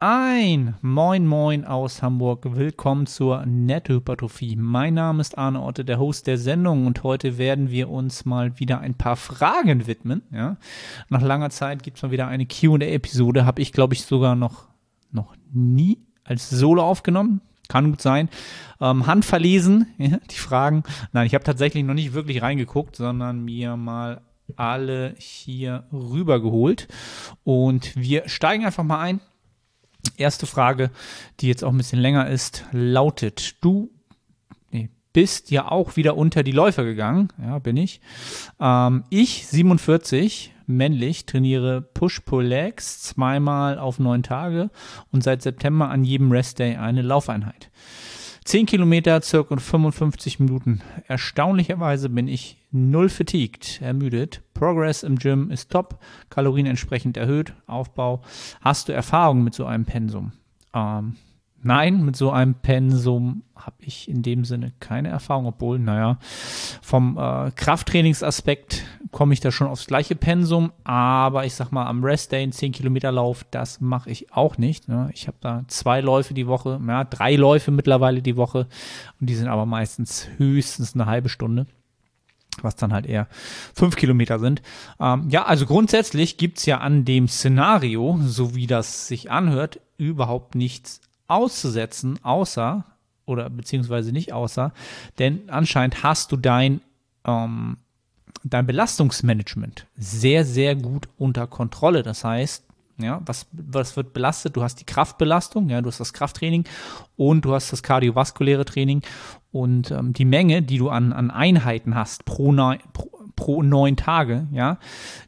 Ein Moin Moin aus Hamburg. Willkommen zur Nettohypertrophie. Mein Name ist Arne Otte, der Host der Sendung und heute werden wir uns mal wieder ein paar Fragen widmen. Ja? Nach langer Zeit gibt es mal wieder eine Q&A-Episode. Habe ich, glaube ich, sogar noch, noch nie als Solo aufgenommen. Kann gut sein. Ähm, handverlesen, ja, die Fragen. Nein, ich habe tatsächlich noch nicht wirklich reingeguckt, sondern mir mal alle hier rübergeholt. Und wir steigen einfach mal ein. Erste Frage, die jetzt auch ein bisschen länger ist, lautet: Du nee, bist ja auch wieder unter die Läufer gegangen. Ja, bin ich. Ähm, ich, 47, männlich, trainiere Push-Pull-Legs zweimal auf neun Tage und seit September an jedem Rest-Day eine Laufeinheit. 10 Kilometer, circa 55 Minuten. Erstaunlicherweise bin ich null fatigued, ermüdet. Progress im Gym ist top, Kalorien entsprechend erhöht, Aufbau. Hast du Erfahrung mit so einem Pensum? Ähm, Nein, mit so einem Pensum habe ich in dem Sinne keine Erfahrung, obwohl, naja, vom äh, Krafttrainingsaspekt komme ich da schon aufs gleiche Pensum, aber ich sag mal, am Rest-Day ein 10 Kilometer Lauf, das mache ich auch nicht. Ne? Ich habe da zwei Läufe die Woche, ja, drei Läufe mittlerweile die Woche und die sind aber meistens höchstens eine halbe Stunde was dann halt eher fünf Kilometer sind. Ähm, ja, also grundsätzlich gibt's ja an dem Szenario, so wie das sich anhört, überhaupt nichts auszusetzen, außer, oder beziehungsweise nicht außer, denn anscheinend hast du dein, ähm, dein Belastungsmanagement sehr, sehr gut unter Kontrolle. Das heißt, ja, was, was wird belastet? Du hast die Kraftbelastung, ja, du hast das Krafttraining und du hast das kardiovaskuläre Training und ähm, die Menge, die du an, an Einheiten hast pro, pro, pro neun Tage, ja,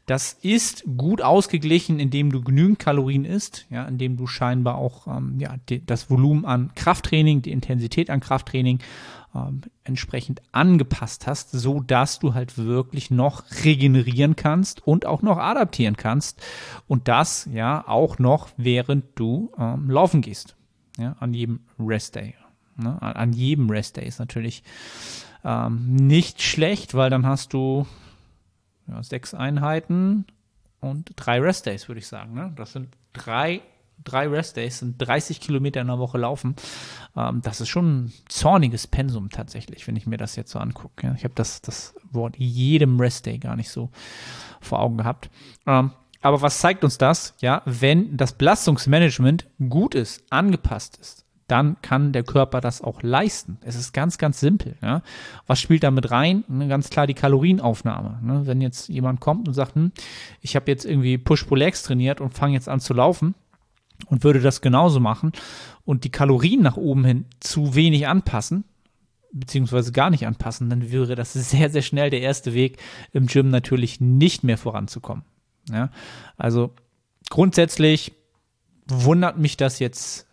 das ist gut ausgeglichen, indem du genügend Kalorien isst, ja, indem du scheinbar auch ähm, ja, die, das Volumen an Krafttraining, die Intensität an Krafttraining ähm, entsprechend angepasst hast, so dass du halt wirklich noch regenerieren kannst und auch noch adaptieren kannst und das ja auch noch während du ähm, laufen gehst, ja, an jedem Rest Day. Ne? An jedem Rest Day ist natürlich ähm, nicht schlecht, weil dann hast du ja, sechs Einheiten und drei Restdays, würde ich sagen. Ne? Das sind drei, drei Restdays, sind 30 Kilometer in der Woche laufen. Ähm, das ist schon ein zorniges Pensum tatsächlich, wenn ich mir das jetzt so angucke. Ja? Ich habe das, das Wort jedem Restday gar nicht so vor Augen gehabt. Ähm, aber was zeigt uns das? Ja, wenn das Belastungsmanagement gut ist, angepasst ist, dann kann der Körper das auch leisten. Es ist ganz, ganz simpel. Ja. Was spielt da mit rein? Ne, ganz klar die Kalorienaufnahme. Ne. Wenn jetzt jemand kommt und sagt, hm, ich habe jetzt irgendwie Push-Pull-Legs trainiert und fange jetzt an zu laufen und würde das genauso machen und die Kalorien nach oben hin zu wenig anpassen, beziehungsweise gar nicht anpassen, dann wäre das sehr, sehr schnell der erste Weg im Gym natürlich nicht mehr voranzukommen. Ja. Also grundsätzlich wundert mich das jetzt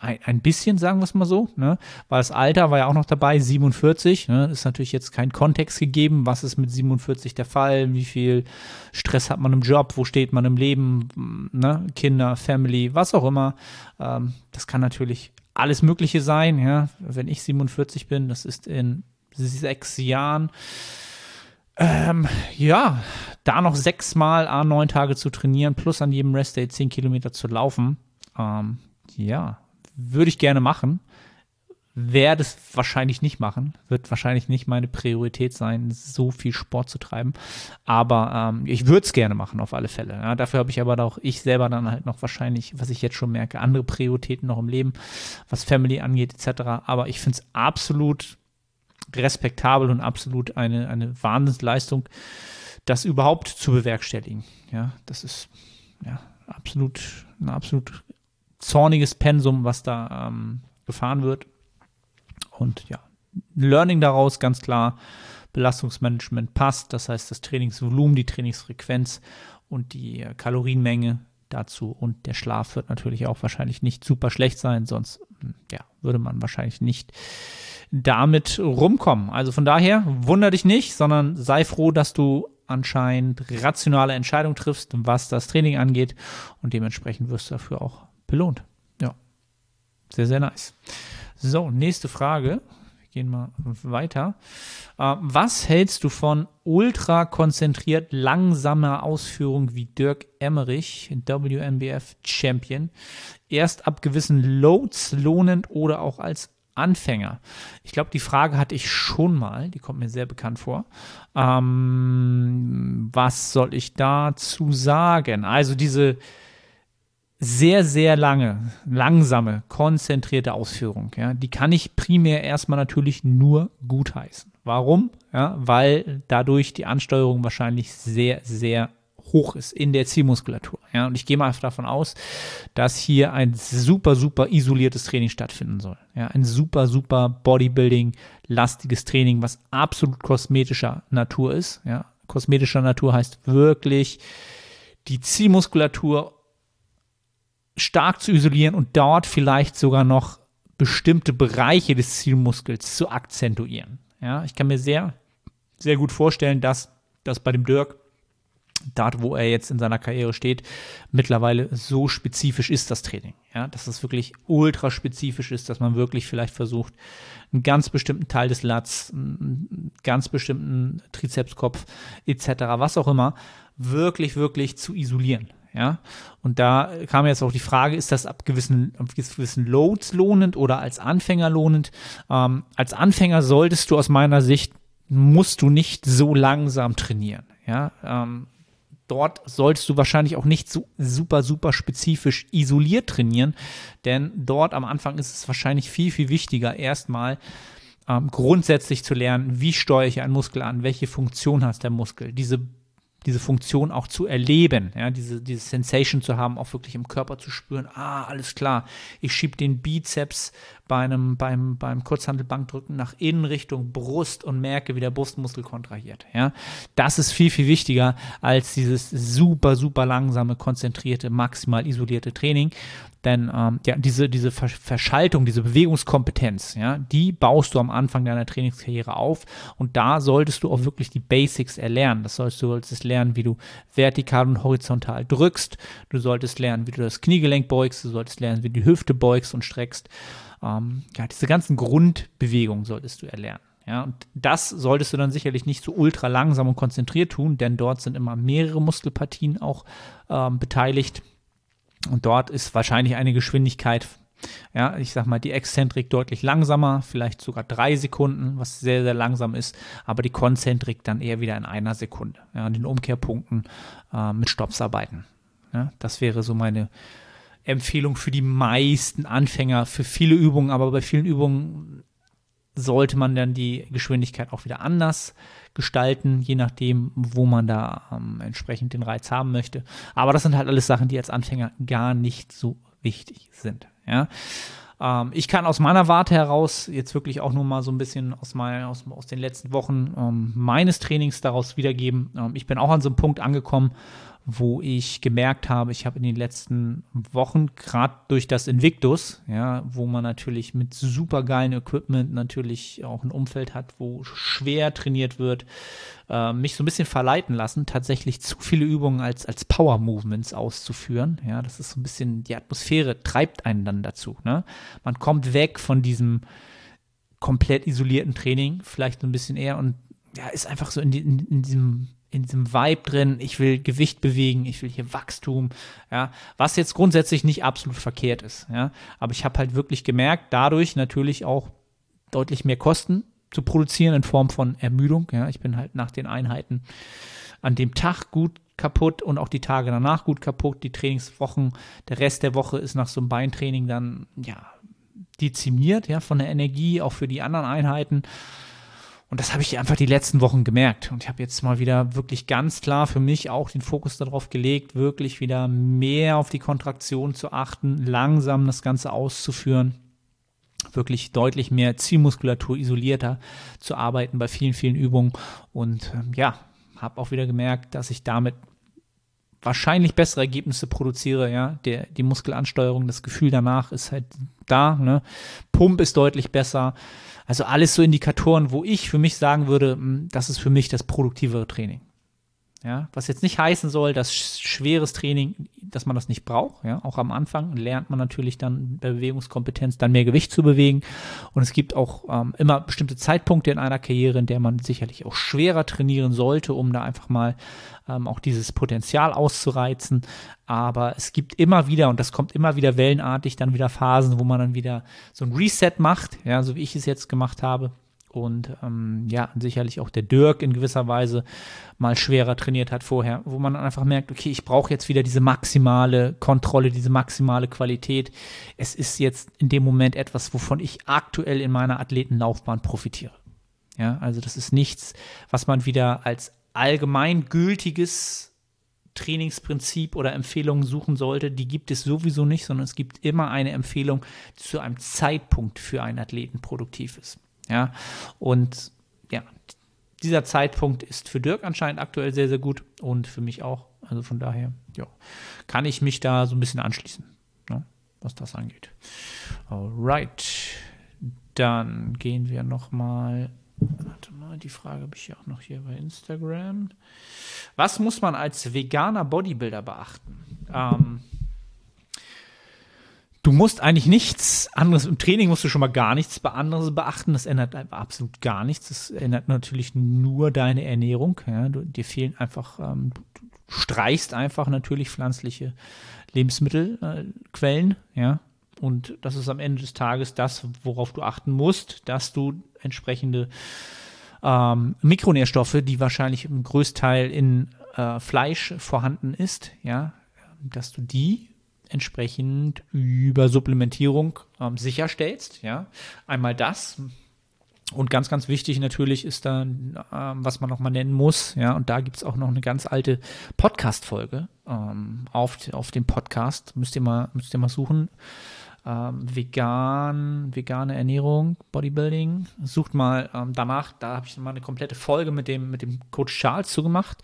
ein, ein bisschen, sagen wir es mal so, ne? weil das Alter war ja auch noch dabei, 47, ne? ist natürlich jetzt kein Kontext gegeben, was ist mit 47 der Fall, wie viel Stress hat man im Job, wo steht man im Leben, ne? Kinder, Family, was auch immer. Ähm, das kann natürlich alles Mögliche sein, ja, wenn ich 47 bin, das ist in sechs Jahren. Ähm, ja, da noch sechsmal a neun Tage zu trainieren, plus an jedem Restday zehn Kilometer zu laufen. Ähm, ja, würde ich gerne machen. Werde es wahrscheinlich nicht machen. Wird wahrscheinlich nicht meine Priorität sein, so viel Sport zu treiben. Aber ähm, ich würde es gerne machen, auf alle Fälle. Ja, dafür habe ich aber auch ich selber dann halt noch wahrscheinlich, was ich jetzt schon merke, andere Prioritäten noch im Leben, was Family angeht, etc. Aber ich finde es absolut respektabel und absolut eine, eine Wahnsinnsleistung, das überhaupt zu bewerkstelligen. Ja, das ist ja absolut, eine absolut zorniges Pensum, was da ähm, gefahren wird. Und ja, Learning daraus ganz klar, Belastungsmanagement passt, das heißt das Trainingsvolumen, die Trainingsfrequenz und die äh, Kalorienmenge dazu und der Schlaf wird natürlich auch wahrscheinlich nicht super schlecht sein, sonst hm, ja, würde man wahrscheinlich nicht damit rumkommen. Also von daher wunder dich nicht, sondern sei froh, dass du anscheinend rationale Entscheidungen triffst, was das Training angeht und dementsprechend wirst du dafür auch belohnt. Ja, sehr, sehr nice. So, nächste Frage. Wir gehen mal weiter. Äh, was hältst du von ultra konzentriert langsamer Ausführung wie Dirk Emmerich, WNBF Champion? Erst ab gewissen Loads lohnend oder auch als Anfänger? Ich glaube, die Frage hatte ich schon mal, die kommt mir sehr bekannt vor. Ähm, was soll ich dazu sagen? Also diese sehr, sehr lange, langsame, konzentrierte Ausführung, ja, die kann ich primär erstmal natürlich nur gutheißen. Warum? Ja, weil dadurch die Ansteuerung wahrscheinlich sehr, sehr hoch ist in der Zielmuskulatur. Ja, und ich gehe mal davon aus, dass hier ein super, super isoliertes Training stattfinden soll. Ja, ein super, super Bodybuilding-lastiges Training, was absolut kosmetischer Natur ist. Ja, kosmetischer Natur heißt wirklich die Zielmuskulatur stark zu isolieren und dort vielleicht sogar noch bestimmte Bereiche des Zielmuskels zu akzentuieren. Ja, ich kann mir sehr, sehr gut vorstellen, dass das bei dem Dirk, dort wo er jetzt in seiner Karriere steht, mittlerweile so spezifisch ist das Training. Ja, dass es wirklich ultra spezifisch ist, dass man wirklich vielleicht versucht, einen ganz bestimmten Teil des Lats, einen ganz bestimmten Trizepskopf etc., was auch immer, wirklich, wirklich zu isolieren. Ja, und da kam jetzt auch die Frage, ist das ab gewissen, ab gewissen Loads lohnend oder als Anfänger lohnend? Ähm, als Anfänger solltest du aus meiner Sicht, musst du nicht so langsam trainieren. Ja, ähm, dort solltest du wahrscheinlich auch nicht so super, super spezifisch isoliert trainieren, denn dort am Anfang ist es wahrscheinlich viel, viel wichtiger, erstmal ähm, grundsätzlich zu lernen, wie steuere ich einen Muskel an, welche Funktion hat der Muskel, diese diese Funktion auch zu erleben, ja, diese, diese Sensation zu haben, auch wirklich im Körper zu spüren, ah, alles klar, ich schiebe den Bizeps bei einem, beim, beim Kurzhandelbankdrücken nach innen Richtung Brust und merke, wie der Brustmuskel kontrahiert, ja. Das ist viel, viel wichtiger als dieses super, super langsame, konzentrierte, maximal isolierte Training, denn ähm, ja, diese, diese Verschaltung, diese Bewegungskompetenz, ja, die baust du am Anfang deiner Trainingskarriere auf. Und da solltest du auch wirklich die Basics erlernen. Das solltest du solltest lernen, wie du vertikal und horizontal drückst. Du solltest lernen, wie du das Kniegelenk beugst. Du solltest lernen, wie du die Hüfte beugst und streckst. Ähm, ja, diese ganzen Grundbewegungen solltest du erlernen. Ja, und das solltest du dann sicherlich nicht so ultra langsam und konzentriert tun, denn dort sind immer mehrere Muskelpartien auch ähm, beteiligt. Und dort ist wahrscheinlich eine Geschwindigkeit, ja, ich sag mal, die Exzentrik deutlich langsamer, vielleicht sogar drei Sekunden, was sehr, sehr langsam ist, aber die Konzentrik dann eher wieder in einer Sekunde. Ja, an den Umkehrpunkten äh, mit Stops arbeiten. Ja, das wäre so meine Empfehlung für die meisten Anfänger, für viele Übungen, aber bei vielen Übungen sollte man dann die Geschwindigkeit auch wieder anders gestalten, je nachdem, wo man da ähm, entsprechend den Reiz haben möchte. Aber das sind halt alles Sachen, die als Anfänger gar nicht so wichtig sind. Ja. Ähm, ich kann aus meiner Warte heraus jetzt wirklich auch nur mal so ein bisschen aus, mein, aus, aus den letzten Wochen ähm, meines Trainings daraus wiedergeben. Ähm, ich bin auch an so einem Punkt angekommen, wo ich gemerkt habe, ich habe in den letzten Wochen, gerade durch das Invictus, ja, wo man natürlich mit super geilen Equipment natürlich auch ein Umfeld hat, wo schwer trainiert wird, äh, mich so ein bisschen verleiten lassen, tatsächlich zu viele Übungen als, als Power Movements auszuführen. Ja, das ist so ein bisschen, die Atmosphäre treibt einen dann dazu. Ne? Man kommt weg von diesem komplett isolierten Training, vielleicht so ein bisschen eher und ja, ist einfach so in, die, in, in diesem in diesem Vibe drin, ich will Gewicht bewegen, ich will hier Wachstum, ja, was jetzt grundsätzlich nicht absolut verkehrt ist, ja, aber ich habe halt wirklich gemerkt, dadurch natürlich auch deutlich mehr Kosten zu produzieren in Form von Ermüdung, ja, ich bin halt nach den Einheiten an dem Tag gut kaputt und auch die Tage danach gut kaputt, die Trainingswochen, der Rest der Woche ist nach so einem Beintraining dann, ja, dezimiert, ja, von der Energie, auch für die anderen Einheiten und das habe ich einfach die letzten Wochen gemerkt. Und ich habe jetzt mal wieder wirklich ganz klar für mich auch den Fokus darauf gelegt, wirklich wieder mehr auf die Kontraktion zu achten, langsam das Ganze auszuführen, wirklich deutlich mehr Zielmuskulatur isolierter zu arbeiten bei vielen, vielen Übungen. Und ähm, ja, habe auch wieder gemerkt, dass ich damit wahrscheinlich bessere Ergebnisse produziere, ja, der, die Muskelansteuerung, das Gefühl danach ist halt da, ne? Pump ist deutlich besser, also alles so Indikatoren, wo ich für mich sagen würde, hm, das ist für mich das produktivere Training. Ja, was jetzt nicht heißen soll, dass schweres Training, dass man das nicht braucht. Ja, auch am Anfang lernt man natürlich dann bei Bewegungskompetenz dann mehr Gewicht zu bewegen. Und es gibt auch ähm, immer bestimmte Zeitpunkte in einer Karriere, in der man sicherlich auch schwerer trainieren sollte, um da einfach mal ähm, auch dieses Potenzial auszureizen. Aber es gibt immer wieder, und das kommt immer wieder wellenartig, dann wieder Phasen, wo man dann wieder so ein Reset macht, ja, so wie ich es jetzt gemacht habe und ähm, ja, sicherlich auch der Dirk in gewisser Weise mal schwerer trainiert hat vorher, wo man einfach merkt, okay, ich brauche jetzt wieder diese maximale Kontrolle, diese maximale Qualität. Es ist jetzt in dem Moment etwas, wovon ich aktuell in meiner Athletenlaufbahn profitiere. Ja, also das ist nichts, was man wieder als allgemeingültiges Trainingsprinzip oder Empfehlungen suchen sollte, die gibt es sowieso nicht, sondern es gibt immer eine Empfehlung, die zu einem Zeitpunkt für einen Athleten produktiv ist. Ja, und ja, dieser Zeitpunkt ist für Dirk anscheinend aktuell sehr, sehr gut und für mich auch. Also von daher, ja, kann ich mich da so ein bisschen anschließen, ne, was das angeht. Alright, dann gehen wir nochmal. Warte mal, die Frage habe ich ja auch noch hier bei Instagram. Was muss man als veganer Bodybuilder beachten? Ähm, Du musst eigentlich nichts anderes, im Training musst du schon mal gar nichts anderes beachten. Das ändert absolut gar nichts. Das ändert natürlich nur deine Ernährung. Ja. Du, dir fehlen einfach, ähm, du streichst einfach natürlich pflanzliche Lebensmittelquellen, äh, ja. Und das ist am Ende des Tages das, worauf du achten musst, dass du entsprechende ähm, Mikronährstoffe, die wahrscheinlich im Größteil in äh, Fleisch vorhanden ist, ja, dass du die entsprechend über Supplementierung ähm, sicherstellst. Ja, einmal das. Und ganz, ganz wichtig natürlich ist dann, ähm, was man nochmal nennen muss, ja, und da gibt es auch noch eine ganz alte Podcast-Folge ähm, auf, auf dem Podcast. Müsst ihr mal, müsst ihr mal suchen. Ähm, vegan, vegane Ernährung, Bodybuilding. Sucht mal ähm, danach, da habe ich mal eine komplette Folge mit dem, mit dem Coach Charles zugemacht.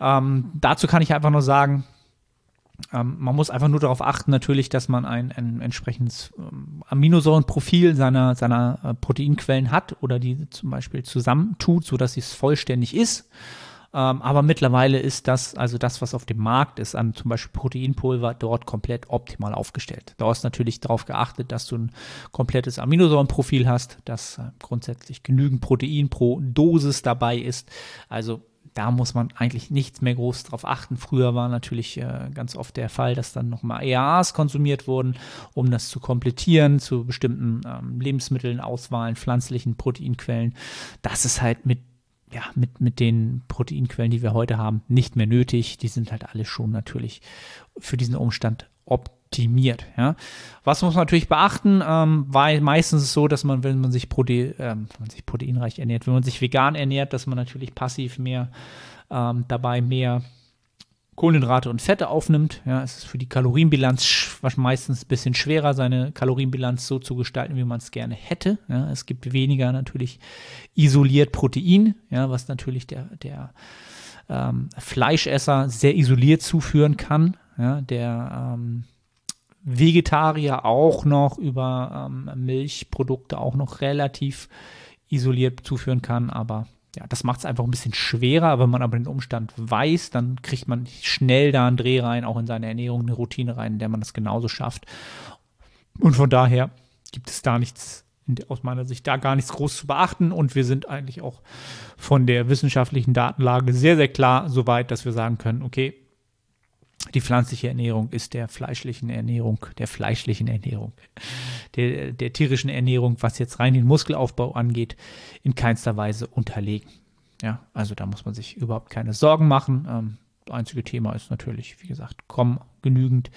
Ähm, dazu kann ich einfach nur sagen, ähm, man muss einfach nur darauf achten, natürlich, dass man ein, ein entsprechendes ähm, Aminosäurenprofil seiner, seiner äh, Proteinquellen hat oder die zum Beispiel zusammentut, sodass es vollständig ist. Ähm, aber mittlerweile ist das, also das, was auf dem Markt ist, an zum Beispiel Proteinpulver, dort komplett optimal aufgestellt. Da ist natürlich darauf geachtet, dass du ein komplettes Aminosäurenprofil hast, dass äh, grundsätzlich genügend Protein pro Dosis dabei ist. Also da muss man eigentlich nichts mehr groß drauf achten. Früher war natürlich äh, ganz oft der Fall, dass dann nochmal EAAs konsumiert wurden, um das zu komplettieren zu bestimmten ähm, Lebensmitteln, Auswahlen, pflanzlichen Proteinquellen. Das ist halt mit ja, mit, mit den Proteinquellen, die wir heute haben, nicht mehr nötig. Die sind halt alle schon natürlich für diesen Umstand optimiert. Ja. Was muss man natürlich beachten? Ähm, weil meistens ist es so, dass man, wenn man sich, Prote ähm, wenn man sich proteinreich ernährt, wenn man sich vegan ernährt, dass man natürlich passiv mehr ähm, dabei mehr Kohlenhydrate und Fette aufnimmt. Ja, es ist für die Kalorienbilanz meistens ein bisschen schwerer, seine Kalorienbilanz so zu gestalten, wie man es gerne hätte. Ja, es gibt weniger natürlich isoliert Protein, ja, was natürlich der, der ähm, Fleischesser sehr isoliert zuführen kann. Ja, der ähm, Vegetarier auch noch über ähm, Milchprodukte auch noch relativ isoliert zuführen kann, aber ja, das macht es einfach ein bisschen schwerer. Wenn man aber den Umstand weiß, dann kriegt man schnell da einen Dreh rein, auch in seine Ernährung, eine Routine rein, in der man das genauso schafft. Und von daher gibt es da nichts, aus meiner Sicht, da gar nichts groß zu beachten. Und wir sind eigentlich auch von der wissenschaftlichen Datenlage sehr, sehr klar so weit, dass wir sagen können, okay, die pflanzliche Ernährung ist der fleischlichen Ernährung, der fleischlichen Ernährung, der, der tierischen Ernährung, was jetzt rein den Muskelaufbau angeht, in keinster Weise unterlegen. Ja, also da muss man sich überhaupt keine Sorgen machen. Ähm, das einzige Thema ist natürlich, wie gesagt, kommen genügend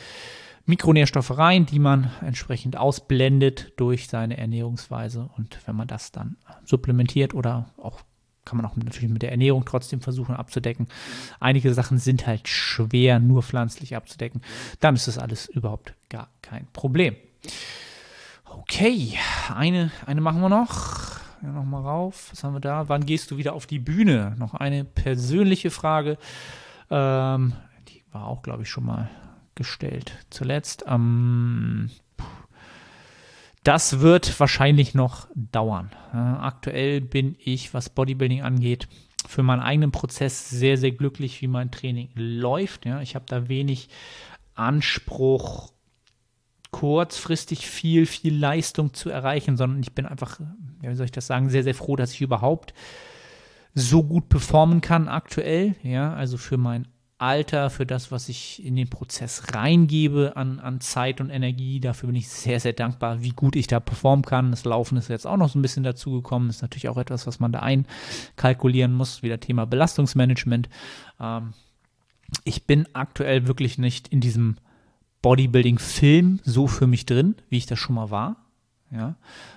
Mikronährstoffe rein, die man entsprechend ausblendet durch seine Ernährungsweise. Und wenn man das dann supplementiert oder auch kann man auch natürlich mit der Ernährung trotzdem versuchen abzudecken. Einige Sachen sind halt schwer nur pflanzlich abzudecken. Dann ist das alles überhaupt gar kein Problem. Okay, eine, eine machen wir noch. Ja, noch mal rauf. Was haben wir da? Wann gehst du wieder auf die Bühne? Noch eine persönliche Frage. Ähm, die war auch, glaube ich, schon mal gestellt. Zuletzt ähm, das wird wahrscheinlich noch dauern. Aktuell bin ich, was Bodybuilding angeht, für meinen eigenen Prozess sehr, sehr glücklich, wie mein Training läuft. Ja, ich habe da wenig Anspruch, kurzfristig viel, viel Leistung zu erreichen, sondern ich bin einfach, wie soll ich das sagen, sehr, sehr froh, dass ich überhaupt so gut performen kann aktuell. Ja, also für mein Alter, für das, was ich in den Prozess reingebe an, an Zeit und Energie. Dafür bin ich sehr, sehr dankbar, wie gut ich da performen kann. Das Laufen ist jetzt auch noch so ein bisschen dazugekommen. Ist natürlich auch etwas, was man da einkalkulieren muss. Wieder Thema Belastungsmanagement. Ähm, ich bin aktuell wirklich nicht in diesem Bodybuilding-Film so für mich drin, wie ich das schon mal war. Ja,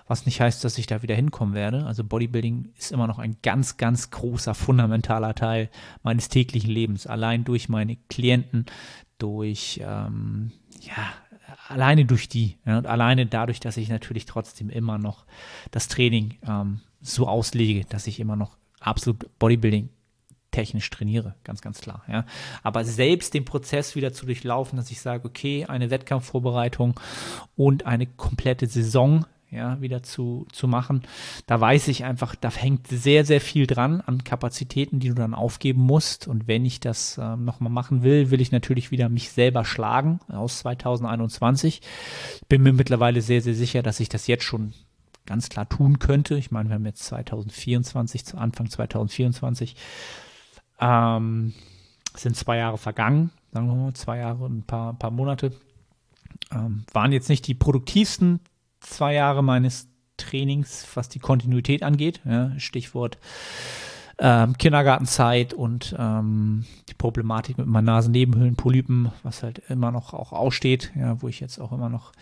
was nicht heißt, dass ich da wieder hinkommen werde. Also Bodybuilding ist immer noch ein ganz, ganz großer, fundamentaler Teil meines täglichen Lebens. Allein durch meine Klienten, durch, ähm, ja, alleine durch die. Ja, und alleine dadurch, dass ich natürlich trotzdem immer noch das Training ähm, so auslege, dass ich immer noch absolut Bodybuilding technisch trainiere, ganz, ganz klar. Ja. Aber selbst den Prozess wieder zu durchlaufen, dass ich sage, okay, eine Wettkampfvorbereitung und eine komplette Saison ja, wieder zu, zu machen. Da weiß ich einfach, da hängt sehr, sehr viel dran an Kapazitäten, die du dann aufgeben musst. Und wenn ich das äh, nochmal machen will, will ich natürlich wieder mich selber schlagen aus 2021. Ich bin mir mittlerweile sehr, sehr sicher, dass ich das jetzt schon ganz klar tun könnte. Ich meine, wir haben jetzt 2024, zu Anfang 2024. Ähm, sind zwei Jahre vergangen, sagen wir mal, zwei Jahre und ein paar, paar Monate. Ähm, waren jetzt nicht die produktivsten zwei Jahre meines Trainings, was die Kontinuität angeht. Ja, Stichwort ähm, Kindergartenzeit und ähm, die Problematik mit meinen Nasennebenhöhlenpolypen, was halt immer noch auch aussteht, ja, wo ich jetzt auch immer noch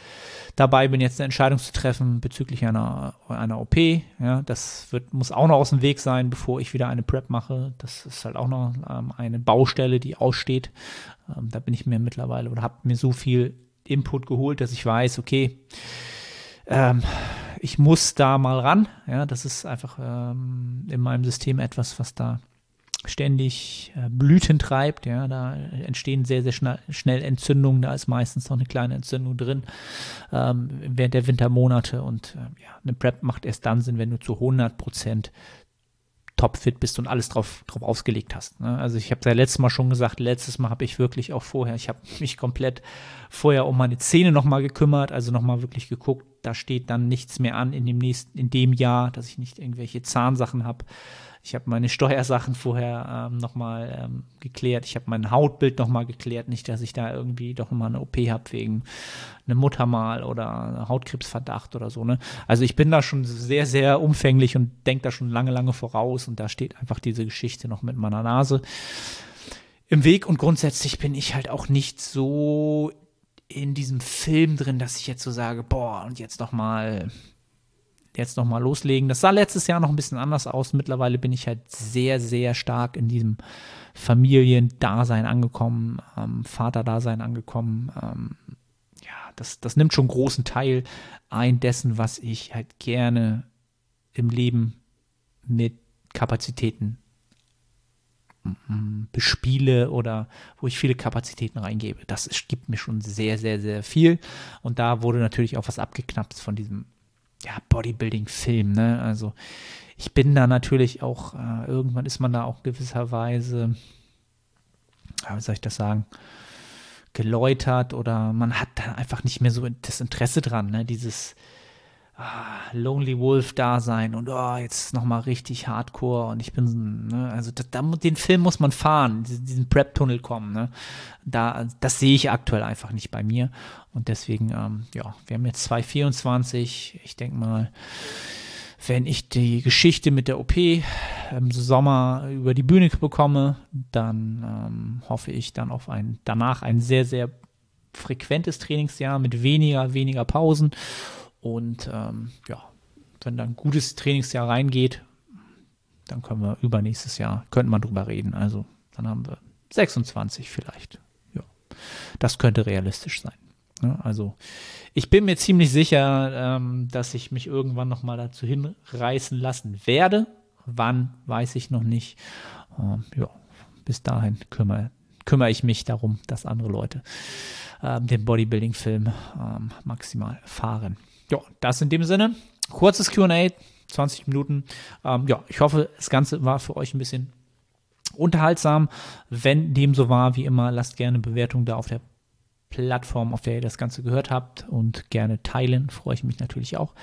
dabei bin, jetzt eine Entscheidung zu treffen bezüglich einer, einer OP. Ja, das wird, muss auch noch aus dem Weg sein, bevor ich wieder eine Prep mache. Das ist halt auch noch ähm, eine Baustelle, die aussteht. Ähm, da bin ich mir mittlerweile oder habe mir so viel Input geholt, dass ich weiß, okay, ähm, ich muss da mal ran. Ja, das ist einfach ähm, in meinem System etwas, was da ständig äh, Blüten treibt. Ja, da entstehen sehr, sehr schnell, schnell, Entzündungen. Da ist meistens noch eine kleine Entzündung drin ähm, während der Wintermonate. Und äh, ja, eine Prep macht erst dann Sinn, wenn du zu 100 Prozent topfit bist und alles drauf, drauf ausgelegt hast. Ne? Also ich habe ja letztes Mal schon gesagt, letztes Mal habe ich wirklich auch vorher, ich habe mich komplett vorher um meine Zähne nochmal gekümmert, also nochmal wirklich geguckt, da steht dann nichts mehr an in dem nächsten, in dem Jahr, dass ich nicht irgendwelche Zahnsachen habe. Ich habe meine Steuersachen vorher ähm, nochmal ähm, geklärt. Ich habe mein Hautbild nochmal geklärt. Nicht, dass ich da irgendwie doch nochmal eine OP habe wegen einem Muttermal oder Hautkrebsverdacht oder so. Ne? Also ich bin da schon sehr, sehr umfänglich und denke da schon lange, lange voraus. Und da steht einfach diese Geschichte noch mit meiner Nase im Weg. Und grundsätzlich bin ich halt auch nicht so in diesem Film drin, dass ich jetzt so sage, boah, und jetzt nochmal jetzt nochmal loslegen. Das sah letztes Jahr noch ein bisschen anders aus. Mittlerweile bin ich halt sehr, sehr stark in diesem Familiendasein angekommen, ähm, Vaterdasein angekommen. Ähm, ja, das, das nimmt schon großen Teil ein dessen, was ich halt gerne im Leben mit Kapazitäten mm, bespiele oder wo ich viele Kapazitäten reingebe. Das gibt mir schon sehr, sehr, sehr viel. Und da wurde natürlich auch was abgeknapst von diesem ja, Bodybuilding-Film, ne? Also ich bin da natürlich auch, äh, irgendwann ist man da auch gewisserweise, wie soll ich das sagen, geläutert oder man hat da einfach nicht mehr so das Interesse dran, ne? Dieses ah, Lonely Wolf-Dasein und oh, jetzt nochmal richtig hardcore und ich bin, ne? also das, da, den Film muss man fahren, diesen, Prep-Tunnel kommen, ne? Da, das sehe ich aktuell einfach nicht bei mir und deswegen, ähm, ja, wir haben jetzt 2024. Ich denke mal, wenn ich die Geschichte mit der OP im Sommer über die Bühne bekomme, dann ähm, hoffe ich dann auf ein danach ein sehr, sehr frequentes Trainingsjahr mit weniger, weniger Pausen. Und ähm, ja, wenn dann ein gutes Trainingsjahr reingeht, dann können wir übernächstes Jahr, könnte man drüber reden. Also dann haben wir 26 vielleicht. Ja, das könnte realistisch sein. Ne? Also ich bin mir ziemlich sicher, ähm, dass ich mich irgendwann noch mal dazu hinreißen lassen werde. Wann, weiß ich noch nicht. Ähm, ja, bis dahin kümmere, kümmere ich mich darum, dass andere Leute ähm, den Bodybuilding-Film ähm, maximal fahren. Ja, das in dem Sinne. Kurzes QA, 20 Minuten. Ähm, ja, ich hoffe, das Ganze war für euch ein bisschen unterhaltsam. Wenn dem so war, wie immer, lasst gerne Bewertung da auf der Plattform, auf der ihr das Ganze gehört habt und gerne teilen. Freue ich mich natürlich auch.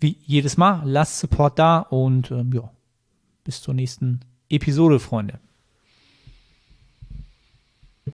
Wie jedes Mal, lasst Support da und ähm, ja, bis zur nächsten Episode, Freunde.